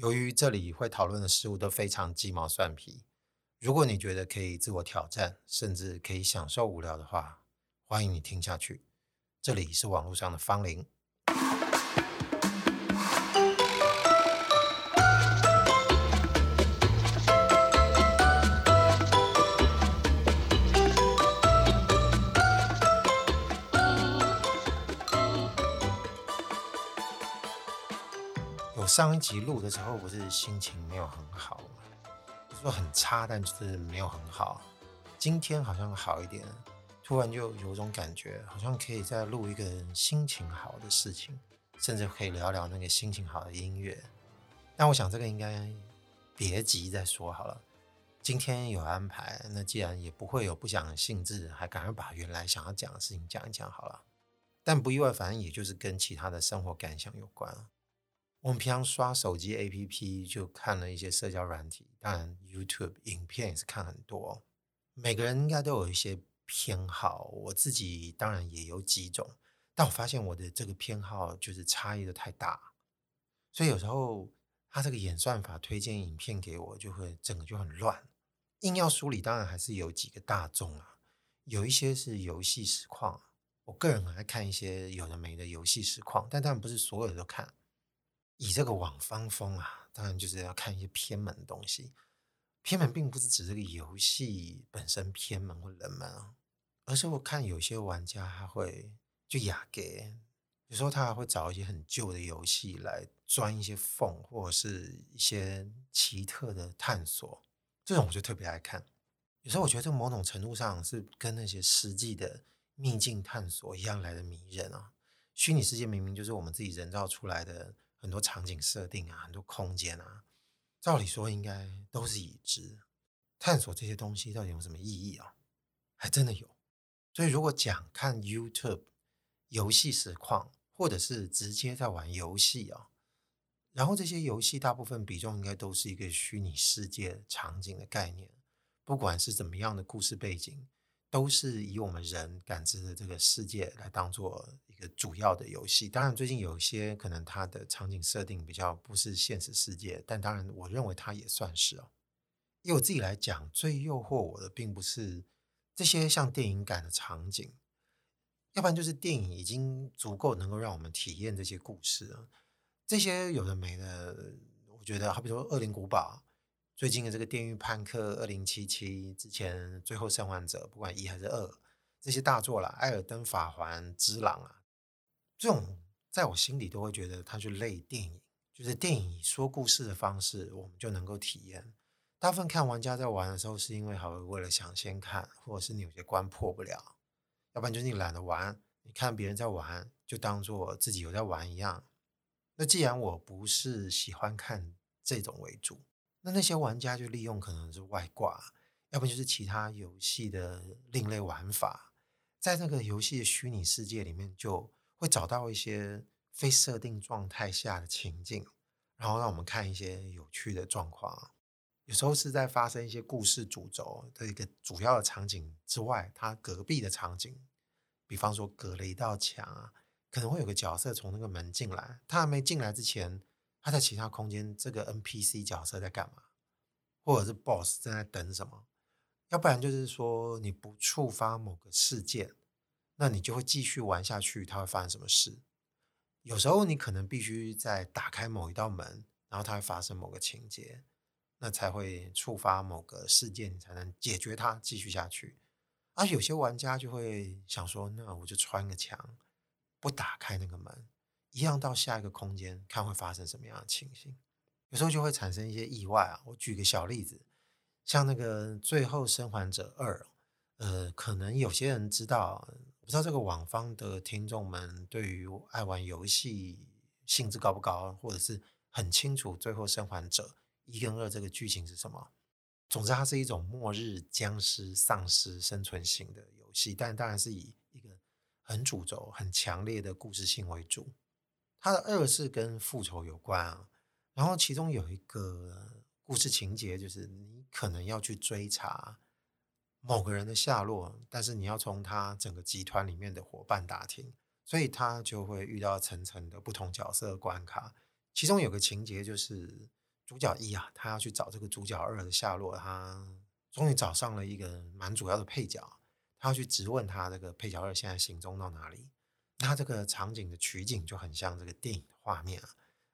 由于这里会讨论的事物都非常鸡毛蒜皮，如果你觉得可以自我挑战，甚至可以享受无聊的话，欢迎你听下去。这里是网络上的方龄。上一集录的时候，不是心情没有很好吗？不是说很差，但就是没有很好。今天好像好一点，突然就有种感觉，好像可以再录一个心情好的事情，甚至可以聊聊那个心情好的音乐。但我想这个应该别急再说好了。今天有安排，那既然也不会有不想的兴致，还赶快把原来想要讲的事情讲一讲好了。但不意外，反正也就是跟其他的生活感想有关了。我们平常刷手机 APP 就看了一些社交软体，当然 YouTube 影片也是看很多。每个人应该都有一些偏好，我自己当然也有几种，但我发现我的这个偏好就是差异的太大，所以有时候他这个演算法推荐影片给我，就会整个就很乱。硬要梳理，当然还是有几个大众啊，有一些是游戏实况，我个人很爱看一些有的没的游戏实况，但当然不是所有的都看。以这个网方风啊，当然就是要看一些偏门的东西。偏门并不是指这个游戏本身偏门或冷门啊，而是我看有些玩家他会就亚给，有时候他还会找一些很旧的游戏来钻一些缝，或者是一些奇特的探索。这种我就特别爱看。有时候我觉得这某种程度上是跟那些实际的秘境探索一样来的迷人啊。虚拟世界明明就是我们自己人造出来的。很多场景设定啊，很多空间啊，照理说应该都是已知。探索这些东西到底有什么意义啊？还真的有。所以如果讲看 YouTube 游戏实况，或者是直接在玩游戏啊，然后这些游戏大部分比重应该都是一个虚拟世界场景的概念，不管是怎么样的故事背景。都是以我们人感知的这个世界来当做一个主要的游戏。当然，最近有一些可能它的场景设定比较不是现实世界，但当然，我认为它也算是哦。以我自己来讲，最诱惑我的并不是这些像电影感的场景，要不然就是电影已经足够能够让我们体验这些故事了。这些有的没的，我觉得，好比说《恶灵古堡》。最近的这个《电驭叛客二零七七》之前《最后生还者》，不管一还是二，这些大作啦，《艾尔登法环》《只狼》啊，这种在我心里都会觉得它就类电影，就是电影说故事的方式，我们就能够体验。大部分看玩家在玩的时候，是因为好为了想先看，或者是你有些关破不了，要不然就是你懒得玩，你看别人在玩，就当做自己有在玩一样。那既然我不是喜欢看这种为主。那那些玩家就利用可能是外挂，要不就是其他游戏的另类玩法，在那个游戏的虚拟世界里面，就会找到一些非设定状态下的情境，然后让我们看一些有趣的状况。有时候是在发生一些故事主轴的一个主要的场景之外，它隔壁的场景，比方说隔了一道墙啊，可能会有个角色从那个门进来，他还没进来之前。他在其他空间，这个 NPC 角色在干嘛？或者是 BOSS 正在等什么？要不然就是说你不触发某个事件，那你就会继续玩下去。它会发生什么事？有时候你可能必须在打开某一道门，然后它会发生某个情节，那才会触发某个事件，你才能解决它，继续下去。而有些玩家就会想说，那我就穿个墙，不打开那个门。一样到下一个空间，看会发生什么样的情形，有时候就会产生一些意外啊。我举个小例子，像那个《最后生还者二》，呃，可能有些人知道，不知道这个网方的听众们对于爱玩游戏兴致高不高，或者是很清楚《最后生还者一》跟二这个剧情是什么。总之，它是一种末日僵尸丧尸生存型的游戏，但当然是以一个很主轴、很强烈的故事性为主。他的二是跟复仇有关啊，然后其中有一个故事情节，就是你可能要去追查某个人的下落，但是你要从他整个集团里面的伙伴打听，所以他就会遇到层层的不同角色的关卡。其中有个情节就是主角一啊，他要去找这个主角二的下落，他终于找上了一个蛮主要的配角，他要去质问他这个配角二现在行踪到哪里。那这个场景的取景就很像这个电影的画面啊，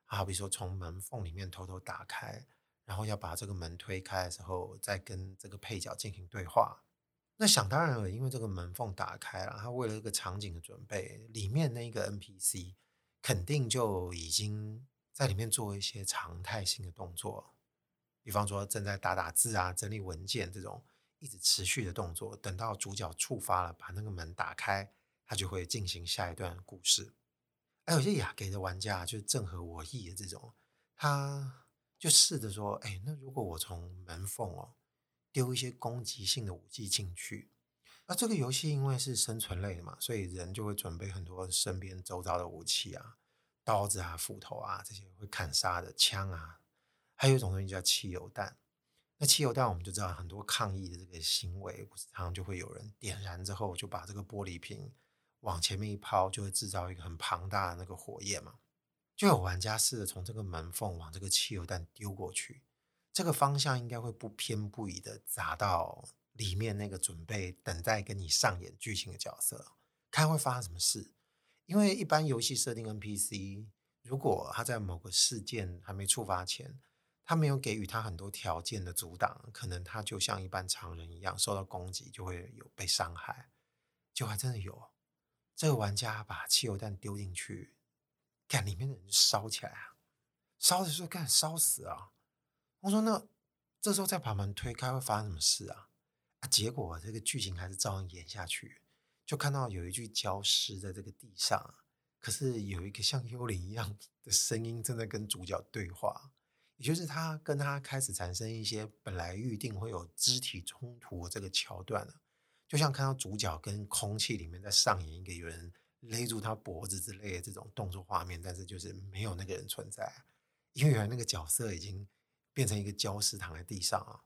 好比说从门缝里面偷偷打开，然后要把这个门推开的时候，再跟这个配角进行对话。那想当然了，因为这个门缝打开了，他为了这个场景的准备，里面那个 NPC 肯定就已经在里面做一些常态性的动作，比方说正在打打字啊、整理文件这种一直持续的动作。等到主角触发了，把那个门打开，他就会进行下一段故事。还有些雅给的玩家就正合我意的这种，他就试着说：“哎，那如果我从门缝哦。”丢一些攻击性的武器进去，那这个游戏因为是生存类的嘛，所以人就会准备很多身边周遭的武器啊，刀子啊、斧头啊这些会砍杀的枪啊，还有一种东西叫汽油弹。那汽油弹我们就知道很多抗议的这个行为，不是常常就会有人点燃之后就把这个玻璃瓶往前面一抛，就会制造一个很庞大的那个火焰嘛。就有玩家试着从这个门缝往这个汽油弹丢过去。这个方向应该会不偏不倚的砸到里面那个准备等待跟你上演剧情的角色，看会发生什么事。因为一般游戏设定 NPC，如果他在某个事件还没触发前，他没有给予他很多条件的阻挡，可能他就像一般常人一样受到攻击，就会有被伤害。就还真的有，这个玩家把汽油弹丢进去，看里面的人烧起来啊！烧的时候干烧死啊！我说：“那这时候再把门推开会发生什么事啊？”啊，结果这个剧情还是照样演下去，就看到有一具焦尸在这个地上，可是有一个像幽灵一样的声音正在跟主角对话，也就是他跟他开始产生一些本来预定会有肢体冲突这个桥段了，就像看到主角跟空气里面在上演一个有人勒住他脖子之类的这种动作画面，但是就是没有那个人存在，因为原来那个角色已经。变成一个焦尸躺在地上啊，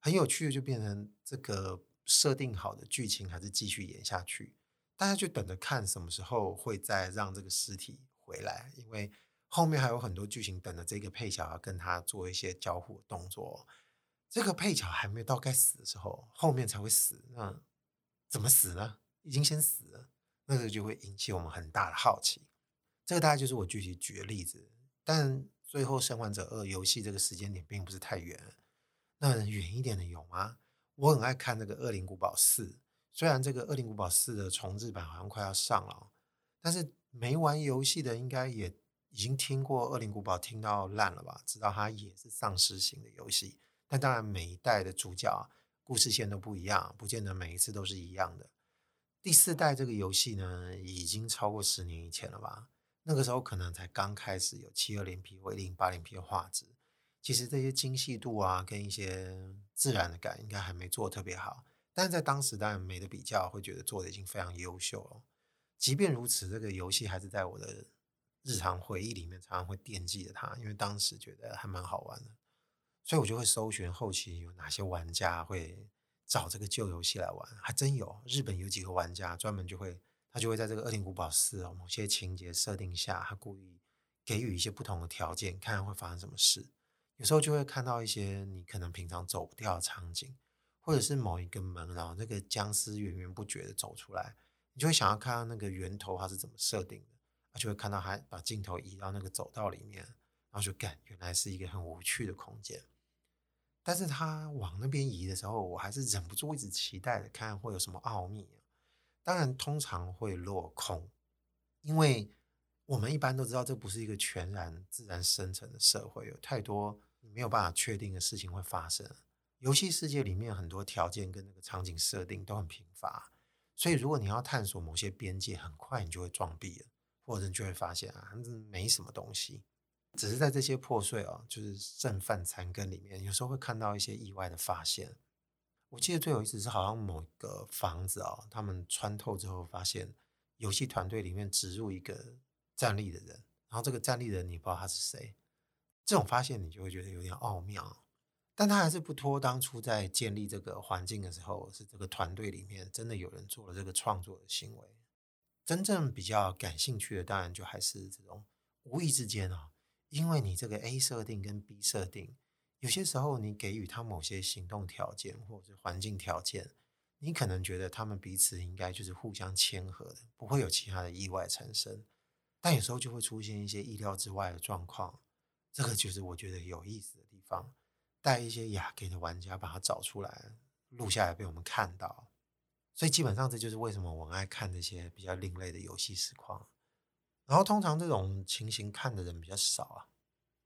很有趣的就变成这个设定好的剧情还是继续演下去，大家就等着看什么时候会再让这个尸体回来，因为后面还有很多剧情等着这个配角跟他做一些交互动作，这个配角还没有到该死的时候，后面才会死，那怎么死呢？已经先死了，那个就会引起我们很大的好奇。这个大概就是我具体举的例子，但。最后，《生还者二》游戏这个时间点并不是太远，那远一点的有吗？我很爱看那个《恶灵古堡四》，虽然这个《恶灵古堡四》的重制版好像快要上了，但是没玩游戏的应该也已经听过《恶灵古堡》听到烂了吧？知道它也是丧尸型的游戏，但当然每一代的主角故事线都不一样，不见得每一次都是一样的。第四代这个游戏呢，已经超过十年以前了吧？那个时候可能才刚开始有七二零 P 或一零八零 P 的画质，其实这些精细度啊，跟一些自然的感应该还没做特别好。但是在当时当然没得比较，会觉得做的已经非常优秀了。即便如此，这个游戏还是在我的日常回忆里面常常会惦记着它，因为当时觉得还蛮好玩的，所以我就会搜寻后期有哪些玩家会找这个旧游戏来玩，还真有，日本有几个玩家专门就会。他就会在这个《恶灵古堡四》哦，某些情节设定下，他故意给予一些不同的条件，看看会发生什么事。有时候就会看到一些你可能平常走不掉的场景，或者是某一个门，然后那个僵尸源源不绝的走出来，你就会想要看到那个源头它是怎么设定的，他就会看到他把镜头移到那个走道里面，然后就干，原来是一个很无趣的空间。但是他往那边移的时候，我还是忍不住一直期待的看会有什么奥秘。当然，通常会落空，因为我们一般都知道这不是一个全然自然生成的社会，有太多没有办法确定的事情会发生。游戏世界里面很多条件跟那个场景设定都很贫乏，所以如果你要探索某些边界，很快你就会撞壁了，或者你就会发现啊，没什么东西。只是在这些破碎啊，就是剩饭残羹里面，有时候会看到一些意外的发现。我记得最有意思是，好像某一个房子啊、他们穿透之后发现，游戏团队里面植入一个站立的人，然后这个站立的人你不知道他是谁，这种发现你就会觉得有点奥妙，但他还是不脱当初在建立这个环境的时候，是这个团队里面真的有人做了这个创作的行为。真正比较感兴趣的，当然就还是这种无意之间啊，因为你这个 A 设定跟 B 设定，有些时候你给予他某些行动条件或者是环境条件，你可能觉得他们彼此应该就是互相谦和的，不会有其他的意外产生。但有时候就会出现一些意料之外的状况，这个就是我觉得有意思的地方。带一些亚给的玩家把它找出来，录下来被我们看到。所以基本上这就是为什么我爱看这些比较另类的游戏实况。然后通常这种情形看的人比较少啊，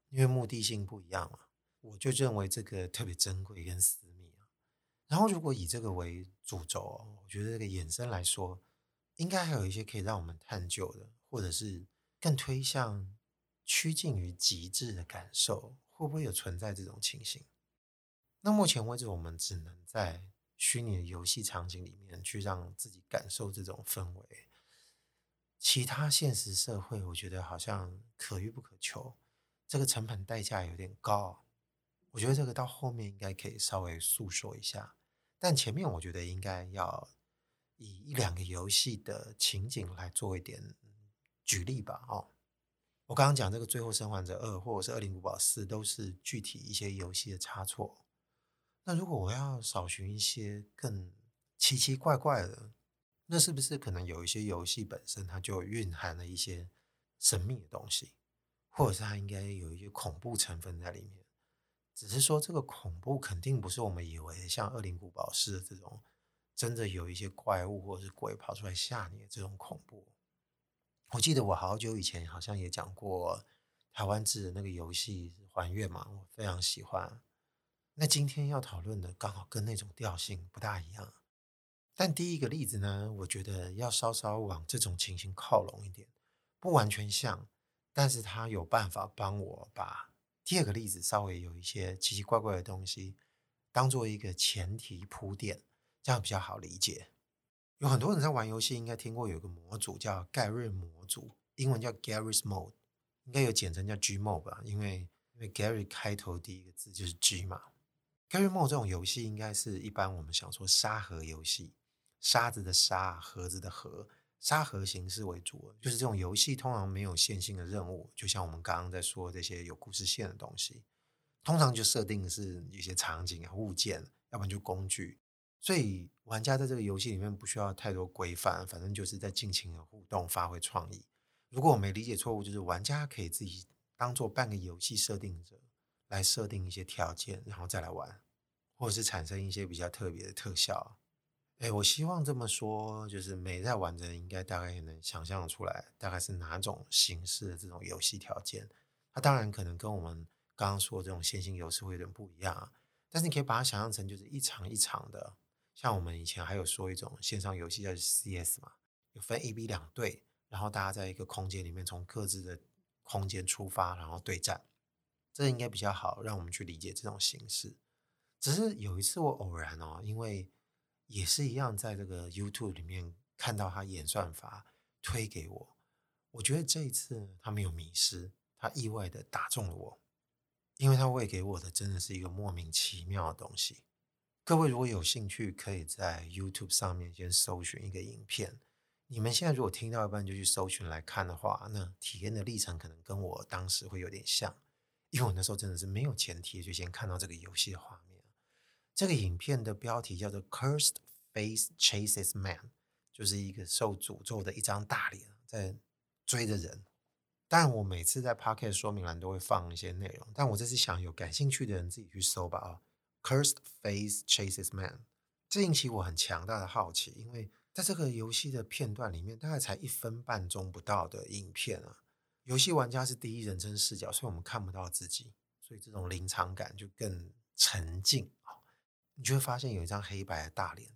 因为目的性不一样嘛。我就认为这个特别珍贵跟私密啊。然后如果以这个为主轴，我觉得这个衍生来说，应该还有一些可以让我们探究的，或者是更推向趋近于极致的感受，会不会有存在这种情形？那目前为止，我们只能在虚拟的游戏场景里面去让自己感受这种氛围。其他现实社会，我觉得好像可遇不可求，这个成本代价有点高。我觉得这个到后面应该可以稍微诉说一下，但前面我觉得应该要以一两个游戏的情景来做一点举例吧。哦，我刚刚讲这个《最后生还者二》或者是《二零古堡四》，都是具体一些游戏的差错。那如果我要找寻一些更奇奇怪怪的，那是不是可能有一些游戏本身它就蕴含了一些神秘的东西，或者是它应该有一些恐怖成分在里面？只是说这个恐怖肯定不是我们以为像《恶灵古堡》似的这种真的有一些怪物或者是鬼跑出来吓你这种恐怖。我记得我好久以前好像也讲过台湾制的那个游戏《还愿》嘛，我非常喜欢。那今天要讨论的刚好跟那种调性不大一样，但第一个例子呢，我觉得要稍稍往这种情形靠拢一点，不完全像，但是他有办法帮我把第二个例子稍微有一些奇奇怪怪的东西当做一个前提铺垫，这样比较好理解。有很多人在玩游戏，应该听过有个模组叫盖瑞模组，英文叫 Garry's Mode，应该有简称叫 GMO 吧，因为因为 Gary 开头第一个字就是 G 嘛。Garry Mode 这种游戏应该是一般我们想说沙盒游戏，沙子的沙，盒子的盒，沙盒形式为主，就是这种游戏通常没有线性的任务，就像我们刚刚在说这些有故事线的东西，通常就设定是一些场景啊、物件，要不然就工具，所以玩家在这个游戏里面不需要太多规范，反正就是在尽情的互动、发挥创意。如果我没理解错误，就是玩家可以自己当做半个游戏设定者。来设定一些条件，然后再来玩，或者是产生一些比较特别的特效。哎，我希望这么说，就是没在玩的人应该大概也能想象出来，大概是哪种形式的这种游戏条件。它当然可能跟我们刚刚说的这种线性游戏会有点不一样啊，但是你可以把它想象成就是一场一场的，像我们以前还有说一种线上游戏叫 CS 嘛，有分 A、B 两队，然后大家在一个空间里面从各自的空间出发，然后对战。这应该比较好，让我们去理解这种形式。只是有一次我偶然哦，因为也是一样，在这个 YouTube 里面看到他演算法推给我，我觉得这一次他没有迷失，他意外的打中了我，因为他喂给我的真的是一个莫名其妙的东西。各位如果有兴趣，可以在 YouTube 上面先搜寻一个影片。你们现在如果听到一半就去搜寻来看的话，那体验的历程可能跟我当时会有点像。因为我那时候真的是没有前提，就先看到这个游戏的画面。这个影片的标题叫做 “Cursed Face Chases Man”，就是一个受诅咒的一张大脸在追着人。但我每次在 Pocket 说明栏都会放一些内容，但我这次想有感兴趣的人自己去搜吧。啊，“Cursed Face Chases Man”，这引起我很强大的好奇，因为在这个游戏的片段里面，大概才一分半钟不到的影片啊。游戏玩家是第一人称视角，所以我们看不到自己，所以这种临场感就更沉浸。你就会发现有一张黑白的大脸，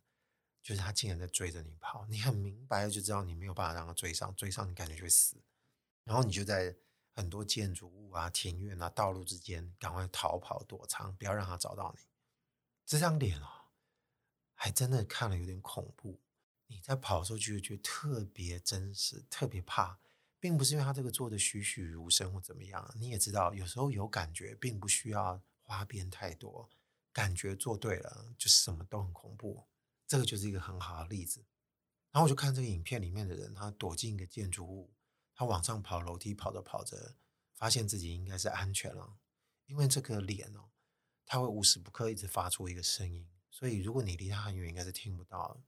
就是他竟然在追着你跑，你很明白的就知道你没有办法让他追上，追上你感觉就会死。然后你就在很多建筑物啊、庭院啊、道路之间赶快逃跑躲藏，不要让他找到你。这张脸哦，还真的看了有点恐怖。你在跑的时候就会觉得特别真实，特别怕。并不是因为他这个做的栩栩如生或怎么样，你也知道，有时候有感觉，并不需要花边太多，感觉做对了，就是什么都很恐怖。这个就是一个很好的例子。然后我就看这个影片里面的人，他躲进一个建筑物，他往上跑楼梯，跑着跑着，发现自己应该是安全了，因为这个脸哦，他会无时不刻一直发出一个声音，所以如果你离他很远，应该是听不到。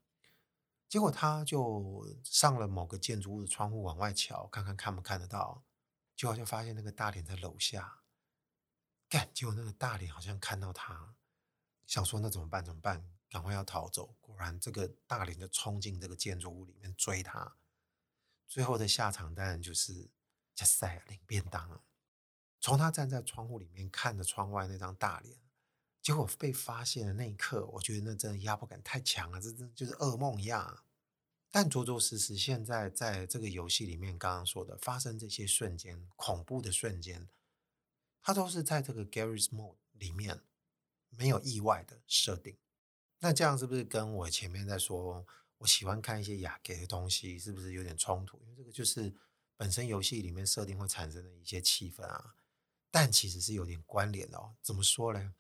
结果他就上了某个建筑物的窗户往外瞧，看看看不看得到，结果就发现那个大脸在楼下。干，结果那个大脸好像看到他，想说那怎么办？怎么办？赶快要逃走。果然，这个大脸就冲进这个建筑物里面追他。最后的下场当然就是加塞领便当了。从他站在窗户里面看着窗外那张大脸，结果被发现的那一刻，我觉得那真的压迫感太强了，这真就是噩梦一样。但着着实实，现在在这个游戏里面，刚刚说的发生这些瞬间，恐怖的瞬间。它都是在这个 Garry's Mode 里面没有意外的设定，那这样是不是跟我前面在说我喜欢看一些雅给的东西，是不是有点冲突？因为这个就是本身游戏里面设定会产生的一些气氛啊，但其实是有点关联的哦。怎么说呢？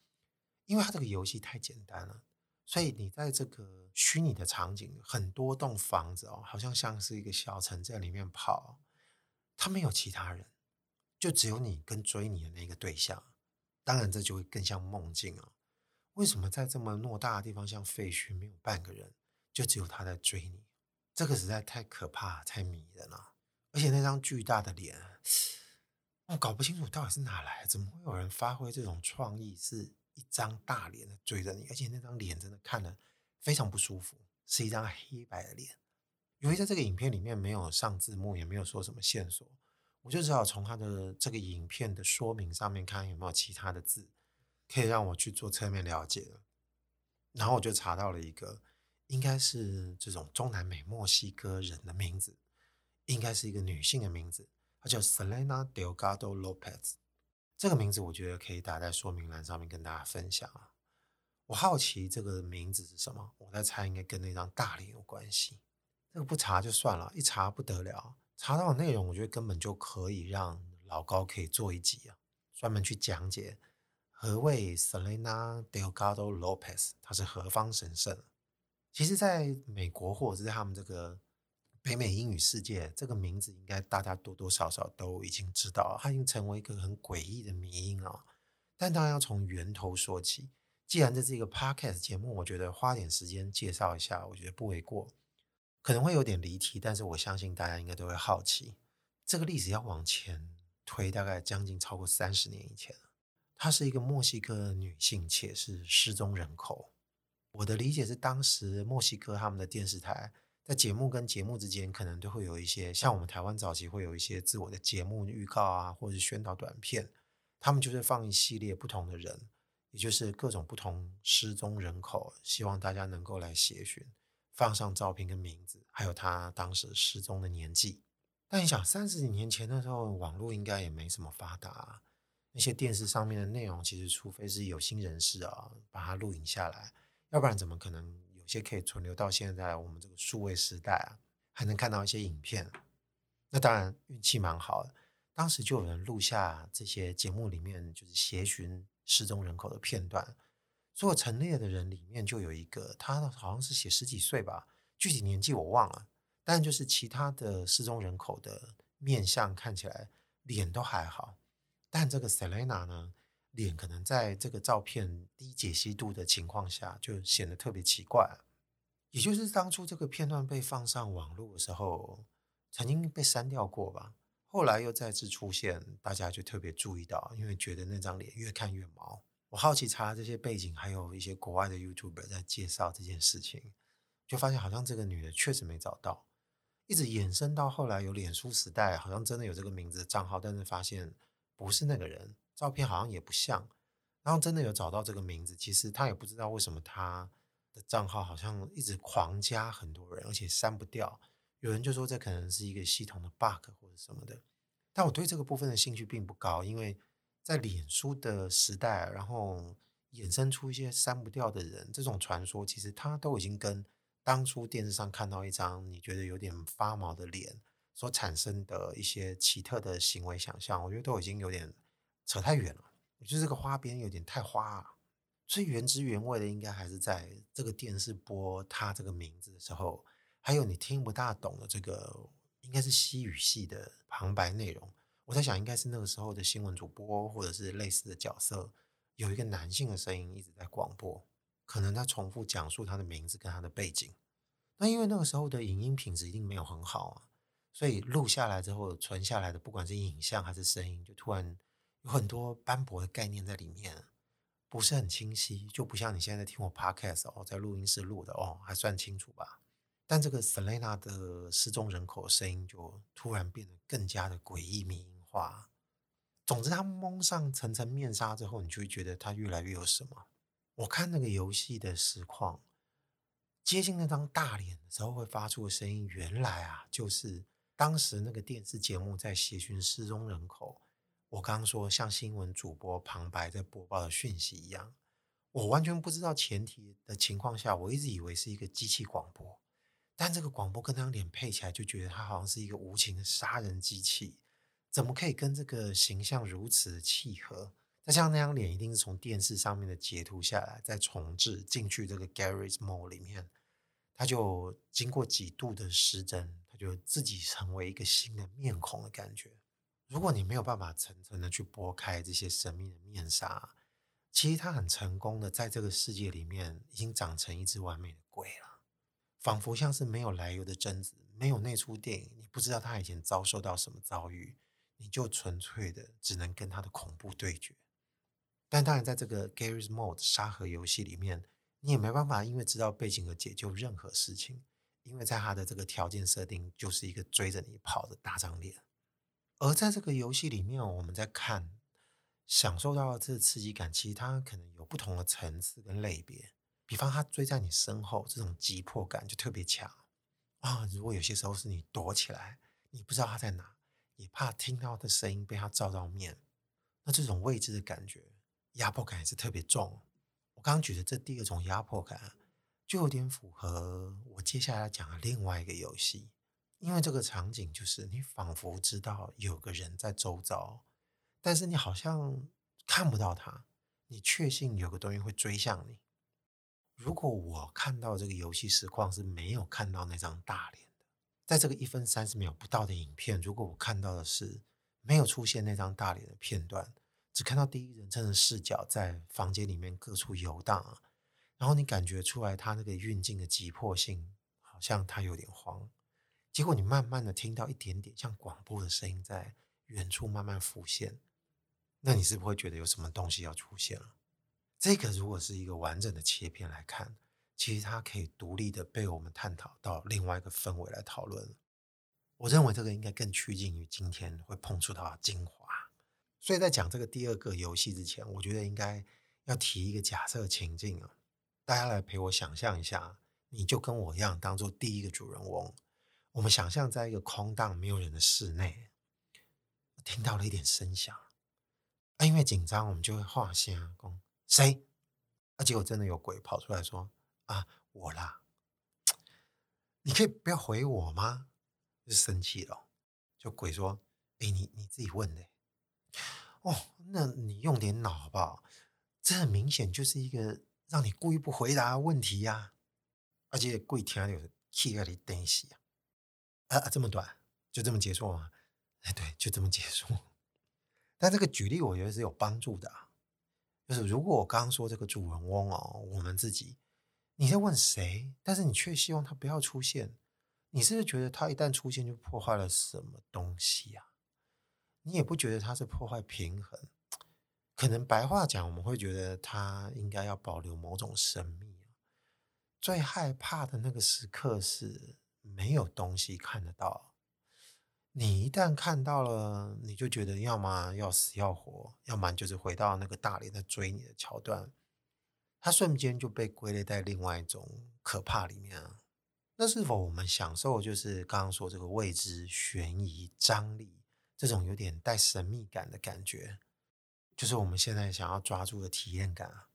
因为它这个游戏太简单了，所以你在这个虚拟的场景，很多栋房子哦，好像像是一个小城在里面跑，它没有其他人。就只有你跟追你的那个对象，当然这就会更像梦境啊。为什么在这么偌大的地方像废墟，没有半个人，就只有他在追你？这个实在太可怕，太迷人了。而且那张巨大的脸，我搞不清楚到底是哪来，怎么会有人发挥这种创意，是一张大脸在追着你？而且那张脸真的看了非常不舒服，是一张黑白的脸。由于在这个影片里面没有上字幕，也没有说什么线索。我就只好从他的这个影片的说明上面看有没有其他的字可以让我去做侧面了解。然后我就查到了一个，应该是这种中南美墨西哥人的名字，应该是一个女性的名字，她叫 Selena Delgado Lopez。这个名字我觉得可以打在说明栏上面跟大家分享啊。我好奇这个名字是什么，我在猜应该跟那张大脸有关系。这个不查就算了，一查不得了。查到的内容，我觉得根本就可以让老高可以做一集啊，专门去讲解何谓 Selena Delgado Lopez，他是何方神圣。其实，在美国或者是在他们这个北美英语世界，这个名字应该大家多多少少都已经知道，他已经成为一个很诡异的迷因了。但当然要从源头说起，既然这是一个 Podcast 节目，我觉得花点时间介绍一下，我觉得不为过。可能会有点离题，但是我相信大家应该都会好奇，这个历史要往前推，大概将近超过三十年以前。她是一个墨西哥女性，且是失踪人口。我的理解是，当时墨西哥他们的电视台在节目跟节目之间，可能都会有一些像我们台湾早期会有一些自我的节目预告啊，或者是宣导短片，他们就是放一系列不同的人，也就是各种不同失踪人口，希望大家能够来协寻。放上照片跟名字，还有他当时失踪的年纪。但你想，三十几年前的时候，网络应该也没什么发达。那些电视上面的内容，其实除非是有心人士啊，把它录影下来，要不然怎么可能有些可以存留到现在我们这个数位时代啊，还能看到一些影片？那当然运气蛮好的，当时就有人录下这些节目里面就是协寻失踪人口的片段。做陈列的人里面就有一个，他好像是写十几岁吧，具体年纪我忘了。但就是其他的失踪人口的面相看起来脸都还好，但这个 Selena 呢，脸可能在这个照片低解析度的情况下就显得特别奇怪。也就是当初这个片段被放上网络的时候，曾经被删掉过吧，后来又再次出现，大家就特别注意到，因为觉得那张脸越看越毛。我好奇查这些背景，还有一些国外的 YouTuber 在介绍这件事情，就发现好像这个女的确实没找到，一直延伸到后来有脸书时代，好像真的有这个名字的账号，但是发现不是那个人，照片好像也不像，然后真的有找到这个名字，其实他也不知道为什么他的账号好像一直狂加很多人，而且删不掉。有人就说这可能是一个系统的 bug 或者什么的，但我对这个部分的兴趣并不高，因为。在脸书的时代，然后衍生出一些删不掉的人，这种传说其实它都已经跟当初电视上看到一张你觉得有点发毛的脸所产生的一些奇特的行为想象，我觉得都已经有点扯太远了。我觉得这个花边有点太花了，最原汁原味的应该还是在这个电视播他这个名字的时候，还有你听不大懂的这个应该是西语系的旁白内容。我在想，应该是那个时候的新闻主播或者是类似的角色，有一个男性的声音一直在广播，可能他重复讲述他的名字跟他的背景。那因为那个时候的影音品质一定没有很好啊，所以录下来之后存下来的，不管是影像还是声音，就突然有很多斑驳的概念在里面，不是很清晰，就不像你现在听我 podcast 哦，在录音室录的哦，还算清楚吧。但这个 Selena 的失踪人口声音就突然变得更加的诡异迷话，总之，他蒙上层层面纱之后，你就会觉得他越来越有什么。我看那个游戏的实况，接近那张大脸的时候会发出的声音，原来啊，就是当时那个电视节目在协寻失踪人口。我刚刚说像新闻主播旁白在播报的讯息一样，我完全不知道前提的情况下，我一直以为是一个机器广播。但这个广播跟那张脸配起来，就觉得他好像是一个无情的杀人机器，怎么可以跟这个形象如此的契合？再加上那张脸一定是从电视上面的截图下来，再重置进去这个 Garry's Mall 里面，他就经过几度的失真，就自己成为一个新的面孔的感觉。如果你没有办法层层的去拨开这些神秘的面纱，其实他很成功的在这个世界里面，已经长成一只完美的鬼了。仿佛像是没有来由的贞子，没有那出电影，你不知道他以前遭受到什么遭遇，你就纯粹的只能跟他的恐怖对决。但当然，在这个 Gary's Mod 沙盒游戏里面，你也没办法因为知道背景而解救任何事情，因为在他的这个条件设定就是一个追着你跑的大张脸。而在这个游戏里面，我们在看享受到的这刺激感，其实它可能有不同的层次跟类别。比方他追在你身后，这种急迫感就特别强啊！如果有些时候是你躲起来，你不知道他在哪，也怕听到的声音被他照到面，那这种未知的感觉，压迫感也是特别重。我刚刚举的这第二种压迫感，就有点符合我接下来讲的另外一个游戏，因为这个场景就是你仿佛知道有个人在周遭，但是你好像看不到他，你确信有个东西会追向你。如果我看到这个游戏实况是没有看到那张大脸的，在这个一分三十秒不到的影片，如果我看到的是没有出现那张大脸的片段，只看到第一人称的视角在房间里面各处游荡，然后你感觉出来他那个运镜的急迫性，好像他有点慌，结果你慢慢的听到一点点像广播的声音在远处慢慢浮现，那你是不会觉得有什么东西要出现了？这个如果是一个完整的切片来看，其实它可以独立的被我们探讨到另外一个氛围来讨论。我认为这个应该更趋近于今天会碰触到的精华。所以在讲这个第二个游戏之前，我觉得应该要提一个假设情境啊，大家来陪我想象一下，你就跟我一样当做第一个主人翁，我们想象在一个空荡没有人的室内，听到了一点声响，啊，因为紧张，我们就会画线工。谁？啊，结果真的有鬼跑出来说：“啊，我啦！你可以不要回我吗？”就生气了，就鬼说：“哎，你你自己问的。哦，那你用点脑好不好？这很明显就是一个让你故意不回答问题呀、而且鬼听到有气在里等死啊！啊，这么短，就这么结束吗？哎，对，就这么结束。但这个举例我觉得是有帮助的、啊。”就是如果我刚刚说这个主人翁哦，我们自己，你在问谁，但是你却希望他不要出现，你是不是觉得他一旦出现就破坏了什么东西呀？你也不觉得他是破坏平衡？可能白话讲，我们会觉得他应该要保留某种神秘。最害怕的那个时刻是没有东西看得到。你一旦看到了，你就觉得要么要死要活，要么就是回到那个大连在追你的桥段，它瞬间就被归类在另外一种可怕里面啊。那是否我们享受就是刚刚说这个未知、悬疑、张力这种有点带神秘感的感觉，就是我们现在想要抓住的体验感啊？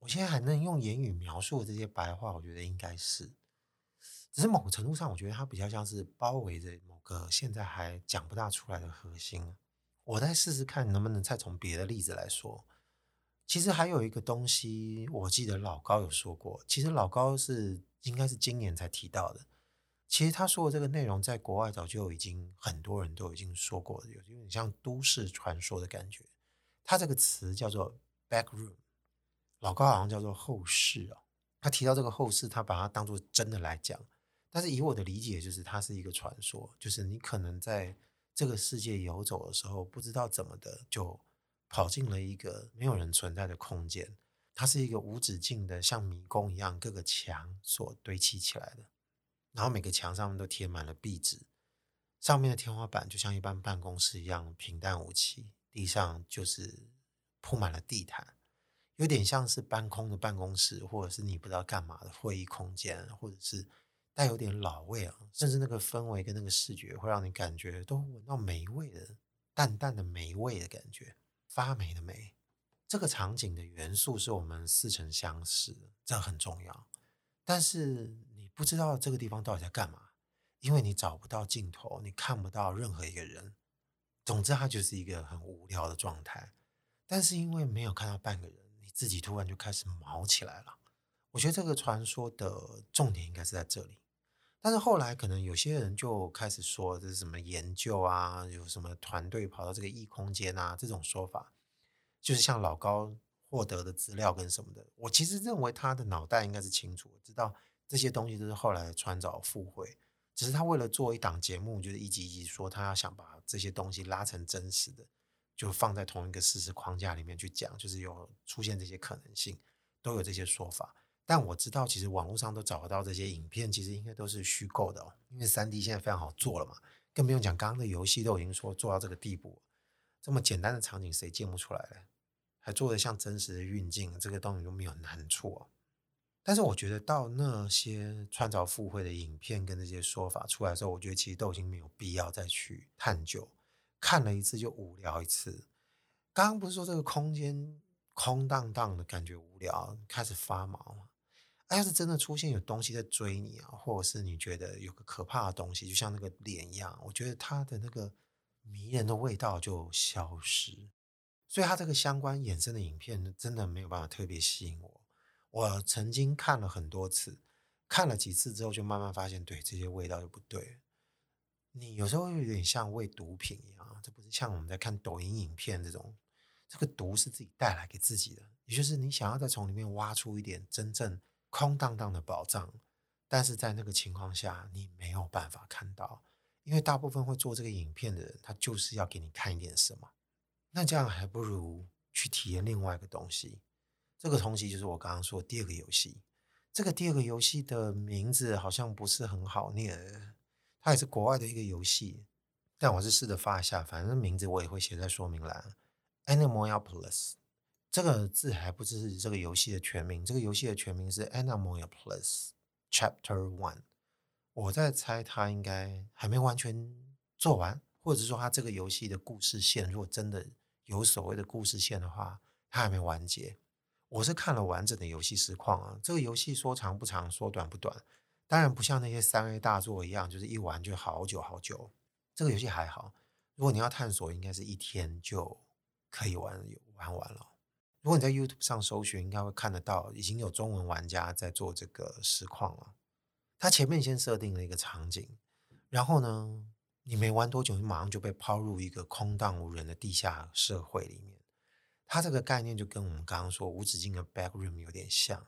我现在还能用言语描述的这些白话，我觉得应该是。只是某个程度上，我觉得它比较像是包围着某个现在还讲不大出来的核心。我再试试看能不能再从别的例子来说。其实还有一个东西，我记得老高有说过，其实老高是应该是今年才提到的，其实他说的这个内容，在国外早就已经很多人都已经说过了，有点像都市传说的感觉。他这个词叫做 back room，老高好像叫做后室哦。他提到这个后室，他把它当做真的来讲。但是以我的理解，就是它是一个传说，就是你可能在这个世界游走的时候，不知道怎么的就跑进了一个没有人存在的空间。它是一个无止境的，像迷宫一样，各个墙所堆砌起来的。然后每个墙上面都贴满了壁纸，上面的天花板就像一般办公室一样平淡无奇，地上就是铺满了地毯，有点像是搬空的办公室，或者是你不知道干嘛的会议空间，或者是带有点老味啊，甚至那个氛围跟那个视觉会让你感觉都闻到霉味的淡淡的霉味的感觉，发霉的霉。这个场景的元素是我们似曾相识，这很重要，但是你。不知道这个地方到底在干嘛，因为你找不到尽头，你看不到任何一个人。总之，它就是一个很无聊的状态。但是因为没有看到半个人，你自己突然就开始毛起来了。我觉得这个传说的重点应该是在这里。但是后来可能有些人就开始说这是什么研究啊，有什么团队跑到这个异空间啊，这种说法，就是像老高获得的资料跟什么的。我其实认为他的脑袋应该是清楚，知道。这些东西都是后来穿凿附会，只是他为了做一档节目，就是一集一集说，他要想把这些东西拉成真实的，就放在同一个事实框架里面去讲，就是有出现这些可能性，都有这些说法。但我知道，其实网络上都找得到这些影片，其实应该都是虚构的哦，因为三 D 现在非常好做了嘛，更不用讲刚刚的游戏都已经说做到这个地步，这么简单的场景谁建不出来呢？还做得像真实的运镜，这个东西都没有难处哦。但是我觉得到那些穿凿附会的影片跟那些说法出来的时候，我觉得其实都已经没有必要再去探究，看了一次就无聊一次。刚刚不是说这个空间空荡荡的感觉无聊，开始发毛吗？哎，要是真的出现有东西在追你啊，或者是你觉得有个可怕的东西，就像那个脸一样，我觉得它的那个迷人的味道就消失。所以它这个相关衍生的影片真的没有办法特别吸引我。我曾经看了很多次，看了几次之后，就慢慢发现，对这些味道就不对。你有时候有点像喂毒品一样，这不是像我们在看抖音影片这种，这个毒是自己带来给自己的。也就是你想要再从里面挖出一点真正空荡荡的宝藏，但是在那个情况下，你没有办法看到，因为大部分会做这个影片的人，他就是要给你看一点什么。那这样还不如去体验另外一个东西。这个东西就是我刚刚说第二个游戏。这个第二个游戏的名字好像不是很好念，它也是国外的一个游戏，但我是试着发一下，反正名字我也会写在说明栏。Anemoiopolis 这个字还不是这个游戏的全名，这个游戏的全名是 Anemoiopolis Chapter One。我在猜它应该还没完全做完，或者是说它这个游戏的故事线，如果真的有所谓的故事线的话，它还没完结。我是看了完整的游戏实况啊，这个游戏说长不长，说短不短，当然不像那些三 A 大作一样，就是一玩就好久好久。这个游戏还好，如果你要探索，应该是一天就可以玩玩完了。如果你在 YouTube 上搜寻，应该会看得到，已经有中文玩家在做这个实况了。他前面先设定了一个场景，然后呢，你没玩多久，你马上就被抛入一个空荡无人的地下社会里面。它这个概念就跟我们刚刚说无止境的 backroom 有点像，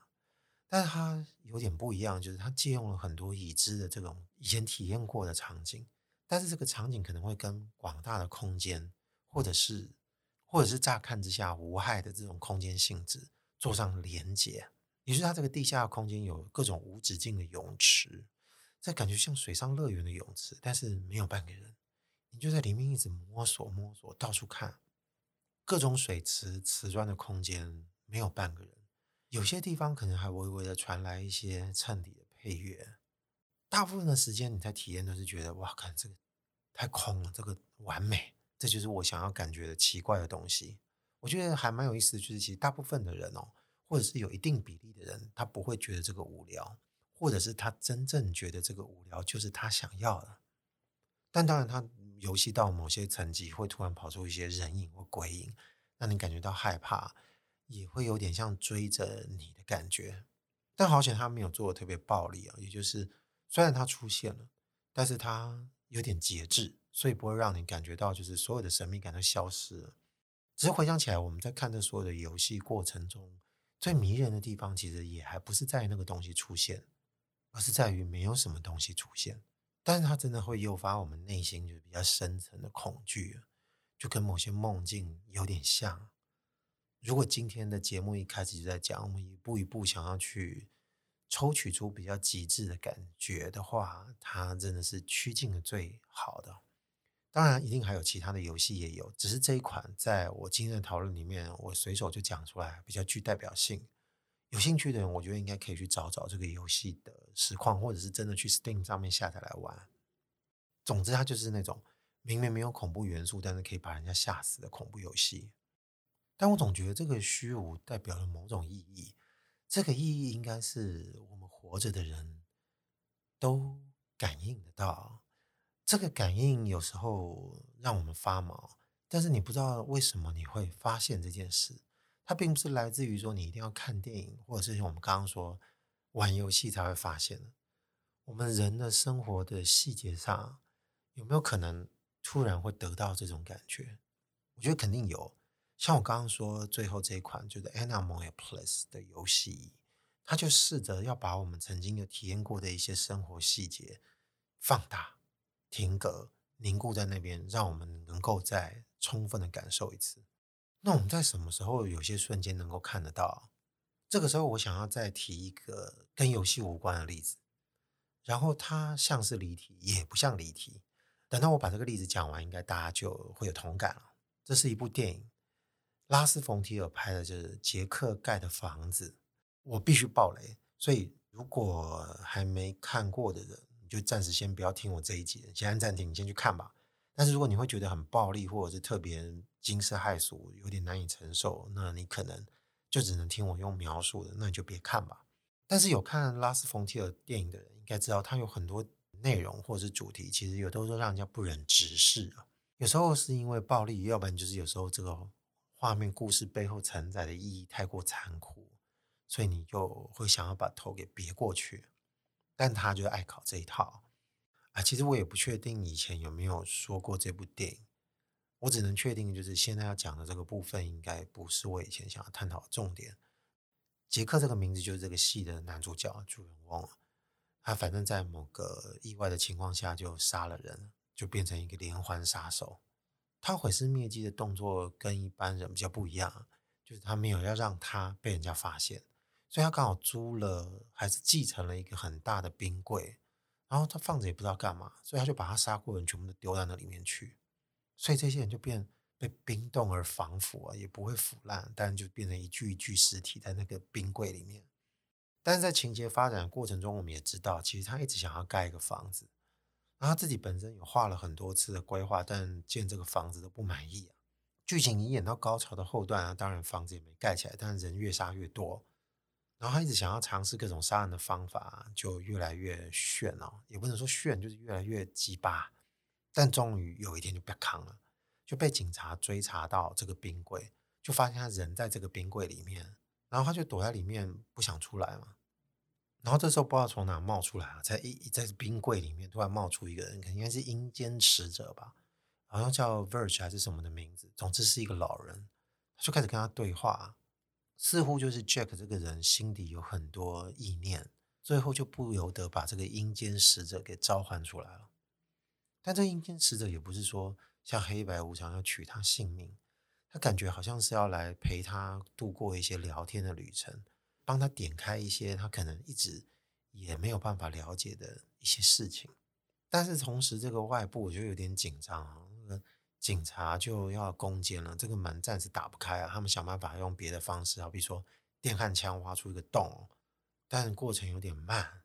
但是它有点不一样，就是它借用了很多已知的这种以前体验过的场景，但是这个场景可能会跟广大的空间，或者是或者是乍看之下无害的这种空间性质做上连接。于是它这个地下空间有各种无止境的泳池，这感觉像水上乐园的泳池，但是没有半个人，你就在里面一直摸索摸索，到处看。各种水池、瓷砖的空间没有半个人，有些地方可能还微微的传来一些衬底的配乐。大部分的时间你在体验都是觉得哇，看这个太空了，这个完美，这就是我想要感觉的奇怪的东西。我觉得还蛮有意思的，就是其实大部分的人哦，或者是有一定比例的人，他不会觉得这个无聊，或者是他真正觉得这个无聊就是他想要的。但当然他。游戏到某些层级，会突然跑出一些人影或鬼影，让你感觉到害怕，也会有点像追着你的感觉。但好险他没有做的特别暴力啊，也就是虽然它出现了，但是它有点节制，所以不会让你感觉到就是所有的神秘感都消失了。只是回想起来，我们在看这所有的游戏过程中，最迷人的地方其实也还不是在于那个东西出现，而是在于没有什么东西出现。但是它真的会诱发我们内心就是比较深层的恐惧，就跟某些梦境有点像。如果今天的节目一开始就在讲我们一步一步想要去抽取出比较极致的感觉的话，它真的是趋近的最好的。当然，一定还有其他的游戏也有，只是这一款在我今天的讨论里面，我随手就讲出来，比较具代表性。有兴趣的人，我觉得应该可以去找找这个游戏的实况，或者是真的去 Steam 上面下载来玩。总之，它就是那种明明没有恐怖元素，但是可以把人家吓死的恐怖游戏。但我总觉得这个虚无代表了某种意义，这个意义应该是我们活着的人都感应得到。这个感应有时候让我们发毛，但是你不知道为什么你会发现这件事。它并不是来自于说你一定要看电影，或者是我们刚刚说玩游戏才会发现的。我们人的生活的细节上有没有可能突然会得到这种感觉？我觉得肯定有。像我刚刚说，最后这一款就是 Animal Plus 的游戏，它就试着要把我们曾经有体验过的一些生活细节放大、停格、凝固在那边，让我们能够再充分的感受一次。那我们在什么时候有些瞬间能够看得到？这个时候，我想要再提一个跟游戏无关的例子，然后它像是离题，也不像离题。等到我把这个例子讲完，应该大家就会有同感了。这是一部电影。拉斯冯提尔拍的就是杰克盖的房子，我必须爆雷，所以如果还没看过的人，你就暂时先不要听我这一集，先按暂停，你先去看吧。但是如果你会觉得很暴力，或者是特别惊世骇俗，有点难以承受，那你可能就只能听我用描述的，那你就别看吧。但是有看拉斯冯提尔电影的人应该知道，他有很多内容或者是主题，其实有都是让人家不忍直视啊。有时候是因为暴力，要不然就是有时候这个。画面故事背后承载的意义太过残酷，所以你就会想要把头给别过去。但他就爱考这一套啊！其实我也不确定以前有没有说过这部电影，我只能确定就是现在要讲的这个部分应该不是我以前想要探讨的重点。杰克这个名字就是这个戏的男主角主人翁，他反正在某个意外的情况下就杀了人，就变成一个连环杀手。他毁尸灭迹的动作跟一般人比较不一样，就是他没有要让他被人家发现，所以他刚好租了还是继承了一个很大的冰柜，然后他放着也不知道干嘛，所以他就把他杀过的人全部都丢到那里面去，所以这些人就变被冰冻而防腐啊，也不会腐烂，但就变成一具一具尸体在那个冰柜里面。但是在情节发展的过程中，我们也知道，其实他一直想要盖一个房子。然后他自己本身有画了很多次的规划，但建这个房子都不满意啊。剧情一演到高潮的后段啊，当然房子也没盖起来，但是人越杀越多。然后他一直想要尝试各种杀人的方法，就越来越炫哦，也不能说炫，就是越来越鸡巴。但终于有一天就被扛了，就被警察追查到这个冰柜，就发现他人在这个冰柜里面，然后他就躲在里面不想出来嘛。然后这时候不知道从哪冒出来啊，在一在冰柜里面突然冒出一个人，肯定是阴间使者吧，好像叫 Verge 还是什么的名字，总之是一个老人，他就开始跟他对话，似乎就是 Jack 这个人心底有很多意念，最后就不由得把这个阴间使者给召唤出来了。但这阴间使者也不是说像黑白无常要取他性命，他感觉好像是要来陪他度过一些聊天的旅程。帮他点开一些他可能一直也没有办法了解的一些事情，但是同时这个外部我就有点紧张啊，那警察就要攻坚了，这个门暂时打不开啊，他们想办法用别的方式，好比说电焊枪挖出一个洞，但过程有点慢。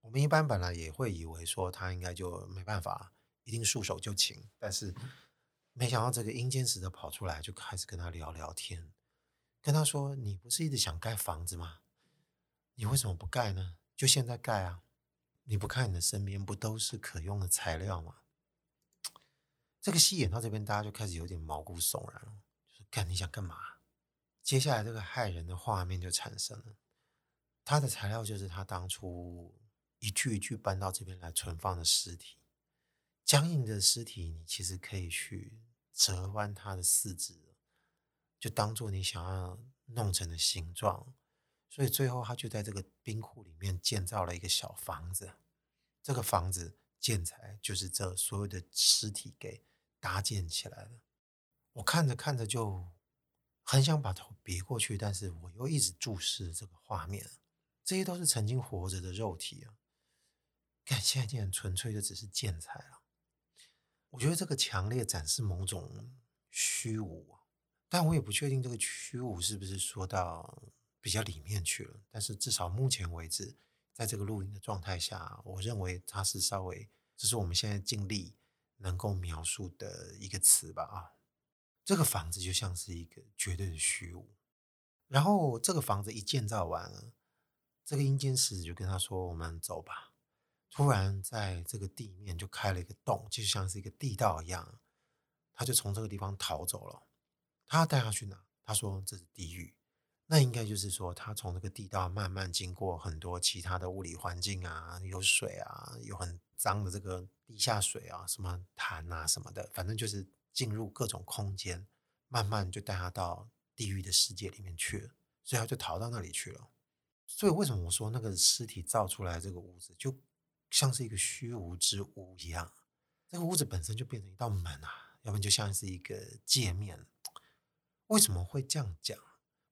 我们一般本来也会以为说他应该就没办法，一定束手就擒，但是没想到这个阴间使者跑出来，就开始跟他聊聊天。跟他说：“你不是一直想盖房子吗？你为什么不盖呢？就现在盖啊！你不看你的身边不都是可用的材料吗？”这个戏演到这边，大家就开始有点毛骨悚然了。就是干，你想干嘛？接下来这个害人的画面就产生了。他的材料就是他当初一具一具搬到这边来存放的尸体。僵硬的尸体，你其实可以去折弯它的四肢，就当做你想要弄成的形状。所以最后，他就在这个冰库里面建造了一个小房子。这个房子建材就是这所有的尸体给搭建起来的。我看着看着就很想把头别过去，但是我又一直注视这个画面。这些都是曾经活着的肉体啊！看现在竟然纯粹就只是建材了。我觉得这个强烈展示某种虚无，但我也不确定这个虚无是不是说到比较里面去了。但是至少目前为止，在这个录音的状态下，我认为它是稍微，这是我们现在尽力能够描述的一个词吧。啊，这个房子就像是一个绝对的虚无。然后这个房子一建造完了，这个阴间使者就跟他说：“我们走吧。”突然，在这个地面就开了一个洞，就像是一个地道一样。他就从这个地方逃走了。他要带他去哪？他说这是地狱。那应该就是说，他从这个地道慢慢经过很多其他的物理环境啊，有水啊，有很脏的这个地下水啊，什么潭啊什么的，反正就是进入各种空间，慢慢就带他到地狱的世界里面去了。所以他就逃到那里去了。所以为什么我说那个尸体造出来这个屋子就？像是一个虚无之屋一样，这个屋子本身就变成一道门啊，要不然就像是一个界面。为什么会这样讲？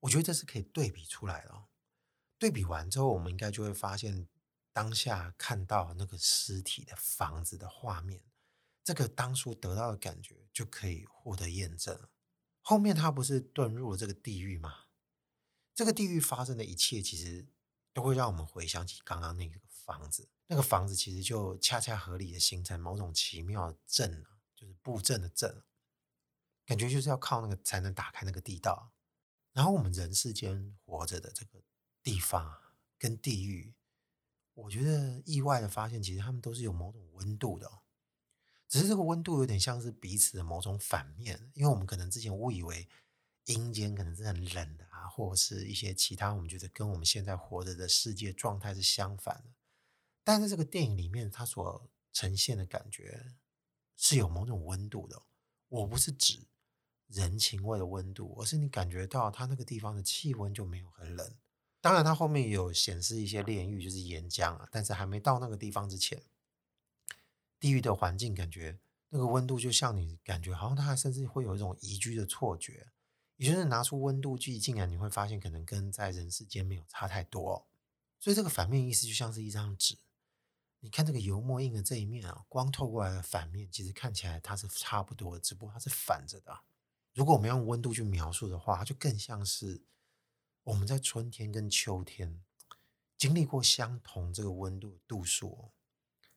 我觉得这是可以对比出来的。对比完之后，我们应该就会发现，当下看到那个尸体的房子的画面，这个当初得到的感觉就可以获得验证。后面他不是遁入了这个地狱吗？这个地狱发生的一切，其实都会让我们回想起刚刚那个房子。那个房子其实就恰恰合理的形成某种奇妙的阵，就是布阵的阵，感觉就是要靠那个才能打开那个地道。然后我们人世间活着的这个地方跟地狱，我觉得意外的发现，其实他们都是有某种温度的，只是这个温度有点像是彼此的某种反面，因为我们可能之前误以为阴间可能是很冷的啊，或者是一些其他我们觉得跟我们现在活着的世界状态是相反的。但是这个电影里面，它所呈现的感觉是有某种温度的。我不是指人情味的温度，而是你感觉到它那个地方的气温就没有很冷。当然，它后面有显示一些炼狱，就是岩浆啊。但是还没到那个地方之前，地狱的环境感觉那个温度就像你感觉好像它甚至会有一种宜居的错觉。也就是拿出温度计，竟然你会发现可能跟在人世间没有差太多。所以这个反面意思就像是一张纸。你看这个油墨印的这一面啊，光透过来的反面，其实看起来它是差不多的，只不过它是反着的。如果我们用温度去描述的话，它就更像是我们在春天跟秋天经历过相同这个温度度数，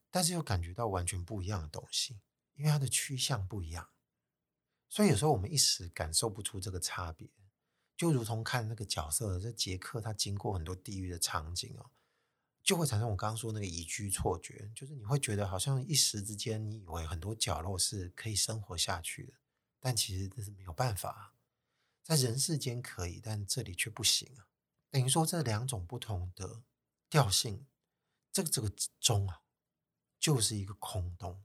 但是又感觉到完全不一样的东西，因为它的趋向不一样。所以有时候我们一时感受不出这个差别，就如同看那个角色，这杰克他经过很多地狱的场景哦。就会产生我刚刚说那个宜居错觉，就是你会觉得好像一时之间，你以为很多角落是可以生活下去的，但其实这是没有办法，在人世间可以，但这里却不行啊。等于说这两种不同的调性，这个这个中啊，就是一个空洞，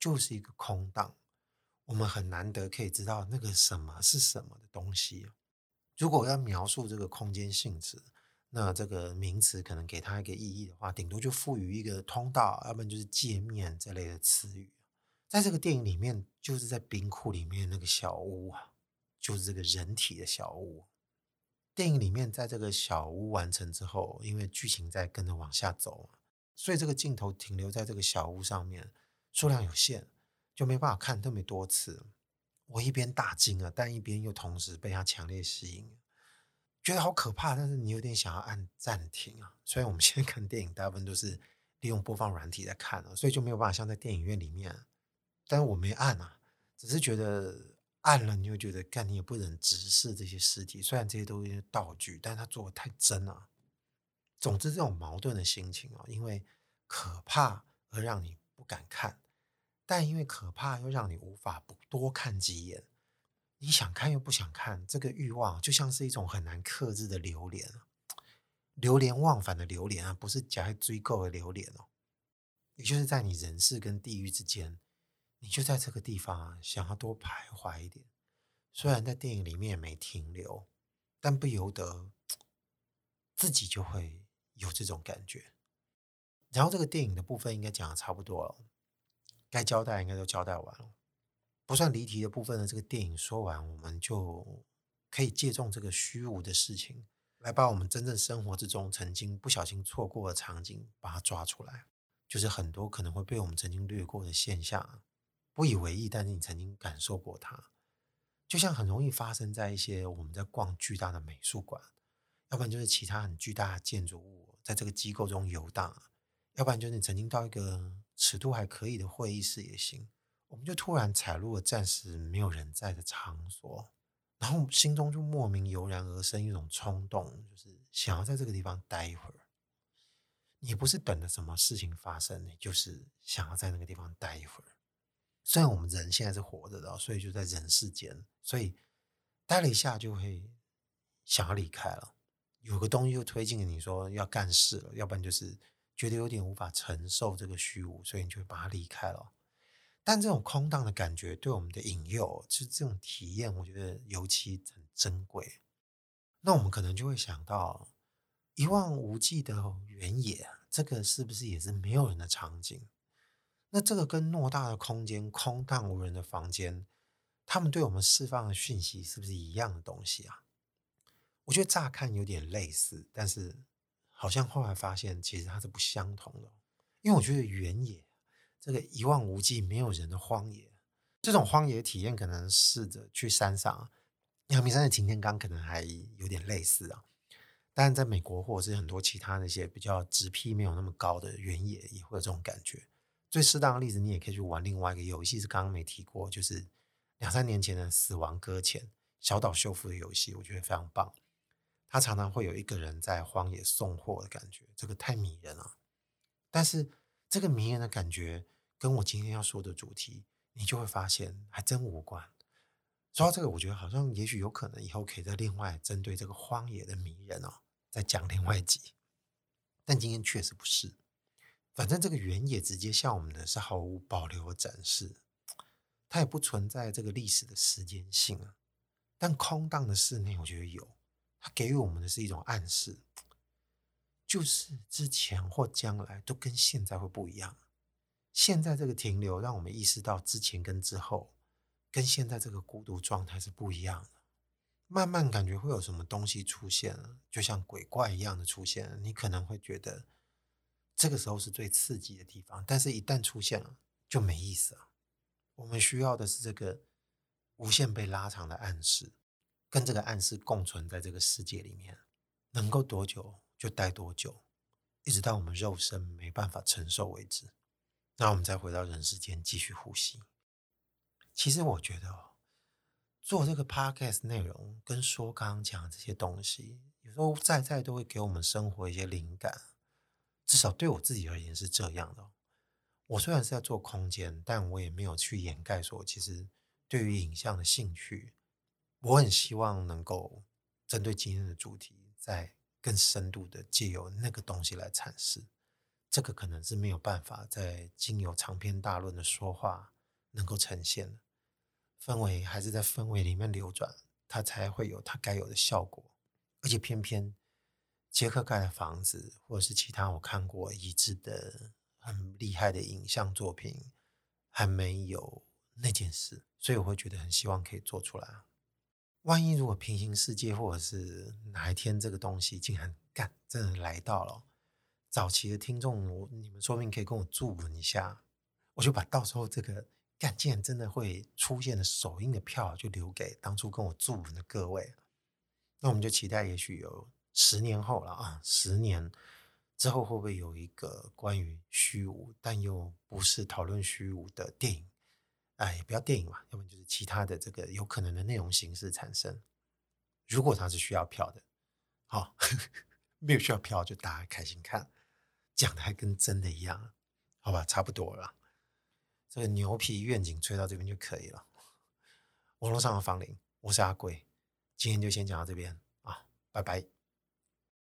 就是一个空档。我们很难得可以知道那个什么是什么的东西。如果要描述这个空间性质。那这个名词可能给它一个意义的话，顶多就赋予一个通道，要不然就是界面这类的词语。在这个电影里面，就是在冰库里面那个小屋啊，就是这个人体的小屋。电影里面，在这个小屋完成之后，因为剧情在跟着往下走，所以这个镜头停留在这个小屋上面，数量有限，就没办法看特别多次。我一边大惊啊，但一边又同时被它强烈吸引。觉得好可怕，但是你有点想要按暂停啊。所以我们 现在看电影，大部分都是利用播放软体在看啊，所以就没有办法像在电影院里面。但是我没按啊，只是觉得按了，你又觉得，干你也不忍直视这些尸体。虽然这些都是道具，但是他做的太真了。总之，这种矛盾的心情啊，因为可怕而让你不敢看，但因为可怕又让你无法不多看几眼。你想看又不想看，这个欲望就像是一种很难克制的流连。流连忘返的流连啊，不是假爱追购的流连哦，也就是在你人世跟地狱之间，你就在这个地方啊，想要多徘徊一点。虽然在电影里面也没停留，但不由得自己就会有这种感觉。然后这个电影的部分应该讲的差不多了，该交代应该都交代完了，不算离题的部分呢，这个电影说完，我们就可以借重这个虚无的事情，来把我们真正生活之中曾经不小心错过的场景，把它抓出来。就是很多可能会被我们曾经略过的现象，不以为意，但是你曾经感受过它。就像很容易发生在一些我们在逛巨大的美术馆，要不然就是其他很巨大的建筑物，在这个机构中游荡。要不然就是你曾经到一个尺度还可以的会议室也行，我们就突然踩入了暂时没有人在的场所，然后心中就莫名油然而生一种冲动，就是想要在这个地方待一会儿。你不是等着什么事情发生，你就是想要在那个地方待一会儿。虽然我们人现在是活着的，所以就在人世间，所以待了一下就会想要离开了。有个东西就推进你说要干事了，要不然就是。觉得有点无法承受这个虚无，所以你就把它离开了。但这种空荡的感觉对我们的引诱，就是这种体验，我觉得尤其很珍贵。那我们可能就会想到一望无际的原野，这个是不是也是没有人的场景？那这个跟偌大的空间、空荡无人的房间，他们对我们释放的讯息是不是一样的东西啊？我觉得乍看有点类似，但是。好像后来发现，其实它是不相同的。因为我觉得原野这个一望无际、没有人的荒野，这种荒野体验，可能试着去山上，阳明山的擎天岗可能还有点类似啊。但在美国或者是很多其他那些比较直批没有那么高的原野，也会有这种感觉。最适当的例子，你也可以去玩另外一个游戏，是刚刚没提过，就是两三年前的《死亡搁浅》小岛秀夫的游戏，我觉得非常棒。他常常会有一个人在荒野送货的感觉，这个太迷人了。但是这个迷人的感觉跟我今天要说的主题，你就会发现还真无关。说到这个，我觉得好像也许有可能以后可以再另外针对这个荒野的迷人哦，再讲另外一集。但今天确实不是，反正这个原野直接向我们的是毫无保留的展示，它也不存在这个历史的时间性啊。但空荡的室内，我觉得有。它给予我们的是一种暗示，就是之前或将来都跟现在会不一样。现在这个停留，让我们意识到之前跟之后，跟现在这个孤独状态是不一样的。慢慢感觉会有什么东西出现了，就像鬼怪一样的出现了。你可能会觉得这个时候是最刺激的地方，但是一旦出现了，就没意思了。我们需要的是这个无限被拉长的暗示。跟这个暗示共存在这个世界里面，能够多久就待多久，一直到我们肉身没办法承受为止。那我们再回到人世间继续呼吸。其实我觉得，做这个 podcast 内容跟说刚刚讲的这些东西，有时候在在都会给我们生活一些灵感。至少对我自己而言是这样的。我虽然是在做空间，但我也没有去掩盖说，其实对于影像的兴趣。我很希望能够针对今天的主题，再更深度的借由那个东西来阐释。这个可能是没有办法在经由长篇大论的说话能够呈现的。氛围还是在氛围里面流转，它才会有它该有的效果。而且偏偏杰克盖的房子，或者是其他我看过一致的很厉害的影像作品，还没有那件事，所以我会觉得很希望可以做出来。万一如果平行世界，或者是哪一天这个东西竟然干真的来到了，早期的听众，我你们说不定可以跟我祝福一下，我就把到时候这个干竟然真的会出现的首映的票，就留给当初跟我祝福的各位。那我们就期待，也许有十年后了啊，十年之后会不会有一个关于虚无，但又不是讨论虚无的电影？哎，不要电影嘛，要不然就是其他的这个有可能的内容形式产生。如果它是需要票的，好，没有需要票就大家开心看，讲的还跟真的一样，好吧，差不多了。这个牛皮愿景吹到这边就可以了。网络上的房龄，我是阿贵，今天就先讲到这边啊，拜拜。